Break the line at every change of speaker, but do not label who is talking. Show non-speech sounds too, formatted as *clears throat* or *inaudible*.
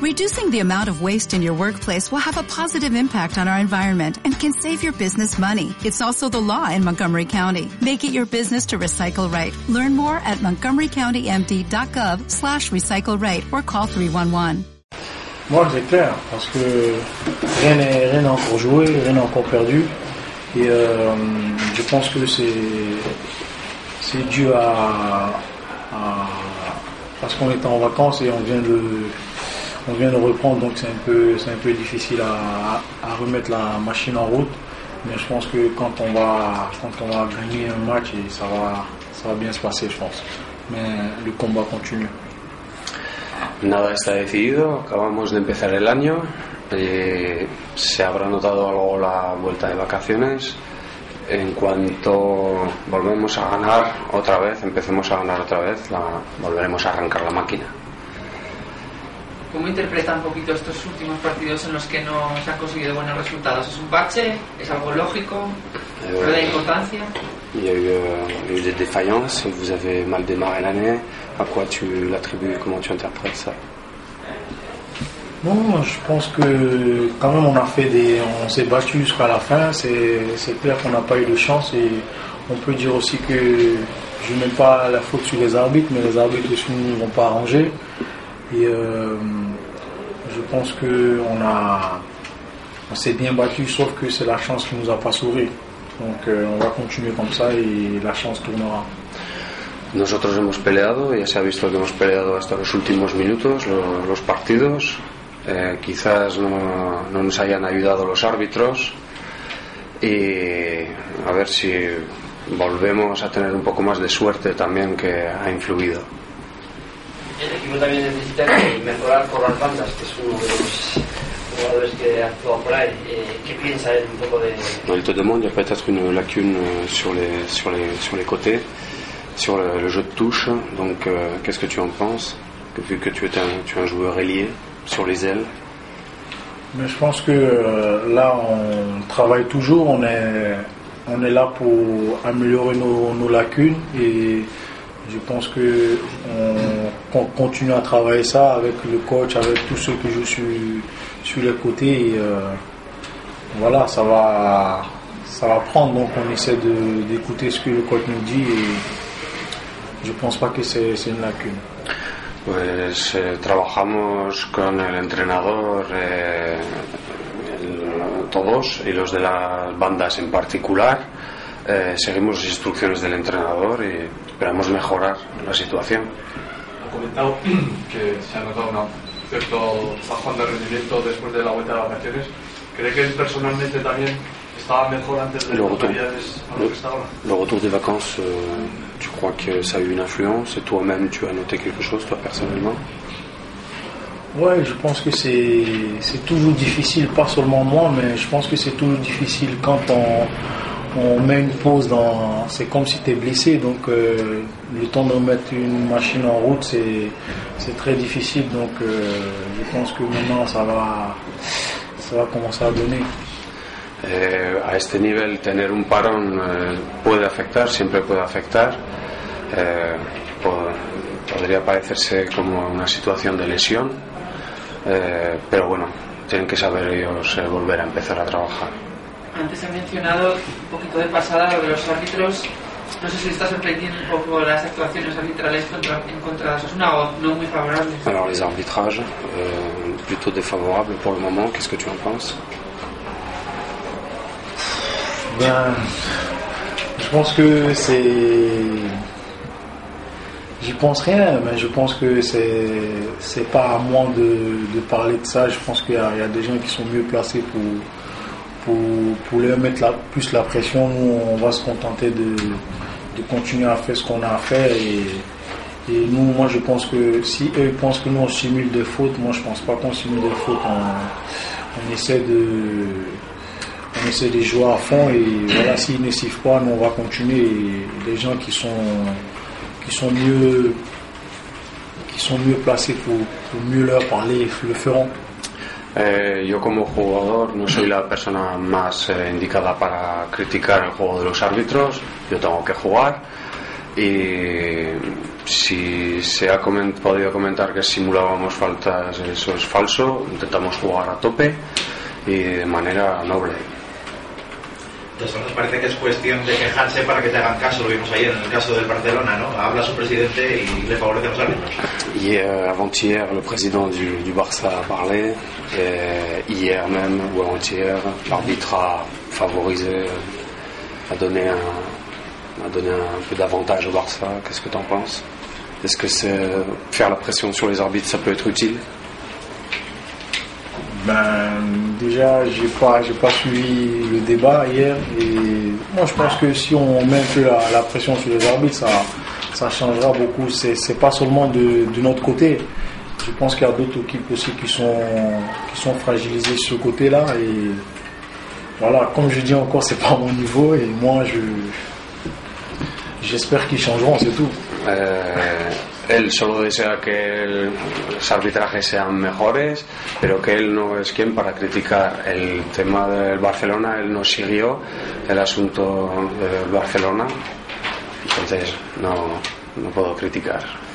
Reducing the amount of waste in your workplace will have a positive impact on our environment and can save your business money. It's also the law in Montgomery County. Make it your business to recycle right. Learn more at montgomerycountymd.gov slash recycle right or call 311.
Moi, clair, parce que rien n'est encore joué, rien n'est encore perdu. Et euh, je pense que c'est dû à, à parce qu'on était en vacances et on vient de on vient de reprendre, donc c'est un peu un peu difficile à, à remettre la machine en route. Mais je pense que quand on va quand on va gagner un match, et ça va ça va bien se passer, je pense. Mais le combat continue.
Nada está decidido, acabamos de empezar el año, eh, se habrá notado algo la vuelta de vacaciones. En cuanto volvemos a ganar otra vez, empecemos a ganar otra vez, la, volveremos a arrancar la máquina.
¿Cómo interpreta un poquito estos últimos partidos en los que no se han conseguido buenos resultados? ¿Es un bache? ¿Es algo lógico? ¿Fue de importancia?
Il y a eu, euh, il y a eu des défaillances, vous avez mal démarré l'année, à quoi tu l'attribues, comment tu interprètes ça?
Non, je pense que quand même on a fait des, on s'est battu jusqu'à la fin. C'est, c'est clair qu'on n'a pas eu de chance et on peut dire aussi que je ne mets pas la faute sur les arbitres, mais les arbitres aussi ne vont pas arranger. Et euh, je pense que on a, on s'est bien battu, sauf que c'est la chance qui nous a pas sauvé. Donc euh, on va continuer comme ça et la chance tournera.
Nosotros hemos peleado, ya se ha visto que hemos peleado hasta los últimos minutos, lo- los, partidos. Eh, quizás no, no nos hayan ayudado los árbitros y a ver si volvemos a tener un poco más de suerte también que ha influido.
El equipo también necesita mejorar por las bandas, que es uno de los jugadores que actúa por ahí. Eh, ¿Qué piensa él un poco de,
Il te demande, il y a peut-être une lacune euh, sur les, sur les, sur les côtés, sur le, le jeu de touche. Donc, euh, qu'est-ce que tu en penses? Que, Vu que tu es, un, tu es un joueur ailier sur les ailes.
Mais je pense que euh, là, on travaille toujours, on est, on est là pour améliorer nos, nos lacunes et je pense que on, continue à travailler ça avec le coach, avec tous ceux que je suis sur les côtés. Euh, voilà, ça va, ça va prendre, donc on essaie d'écouter ce que le coach nous dit et je pense pas que c'est une lacune.
Pues eh, trabajamos con el entrenador, eh, todos y los de las bandas en particular. Eh, seguimos las instrucciones del entrenador y esperamos mejorar la situación.
Ha comentado *clears throat* que se ha notado un cierto bajón de rendimiento después de la vuelta de vacaciones. ¿Cree que él personalmente también estaba mejor antes de
Le
las
retour, le retour des vacances, euh, tu crois que ça a eu une influence et toi-même tu as noté quelque chose, toi personnellement?
Ouais, je pense que c'est toujours difficile, pas seulement moi, mais je pense que c'est toujours difficile quand on, on met une pause dans. C'est comme si tu es blessé, donc euh, le temps de remettre une machine en route, c'est très difficile. Donc euh, je pense que maintenant ça va, ça va commencer à donner.
Eh, a este nivel tener un parón eh, puede afectar, siempre puede afectar. Eh, po- podría parecerse como una situación de lesión, eh, pero bueno, tienen que saber ellos eh, volver a empezar a trabajar.
Antes ha mencionado un poquito de pasada lo de los árbitros. No sé si está sorprendiendo un poco las actuaciones arbitrales contra, en contra de Osasuna o no muy favorables.
Alors les arbitrages, euh, plutôt défavorables pour le moment, qu'est-ce que tu en penses?
Ben, je pense que c'est. J'y pense rien, mais je pense que c'est c'est pas à moi de, de parler de ça. Je pense qu'il y, a il y a des gens qui sont mieux placés pour pour, leur mettre plus la pression. Nous, on va se contenter de, continuer à faire ce qu'on a à faire et, nous, moi, je pense que si eux pensent que nous on simule des fautes, moi, je pense pas qu'on simule des fautes. On, essaie de on essaie jouer à fond et voilà s'ils ne sifflent pas nous on va continuer et les gens qui sont qui sont mieux qui sont mieux placés pour mieux leur parler le feront
Eh, yo como jugador no soy la persona más eh, indicada para criticar el juego de los árbitros, yo tengo que jugar y si se ha podido comentar que simulábamos faltas, eso es falso. Intentamos jugar a tope y de manera noble.
Entonces, nos parece que es cuestión de quejarse para que te hagan caso, lo vimos ayer en el caso del Barcelona, ¿no? Habla su presidente y le favorece a los árbitros.
Hier, avant-hier, le président du, du Barça a parlé. Et hier même, ou avant-hier, l'arbitre a favorisé, a donné un, a donné un peu d'avantage au Barça. Qu'est-ce que tu en penses? Est-ce que c'est faire la pression sur les arbitres, ça peut être utile?
Ben, déjà, j'ai pas, j'ai pas suivi le débat hier et moi je pense que si on met un peu la, pression sur les arbitres, ça, ça changera beaucoup. C'est, c'est pas seulement de, de notre côté. Je pense qu'il y a d'autres équipes aussi qui sont, qui sont fragilisées sur ce côté-là et voilà, comme je dis encore, c'est pas mon niveau et moi je, j'espère qu'ils changeront, c'est tout.
Eh, él solo desea que los arbitrajes sean mejores, pero que él no es quien para criticar el tema del Barcelona. Él no siguió el asunto del Barcelona, entonces no, no puedo criticar.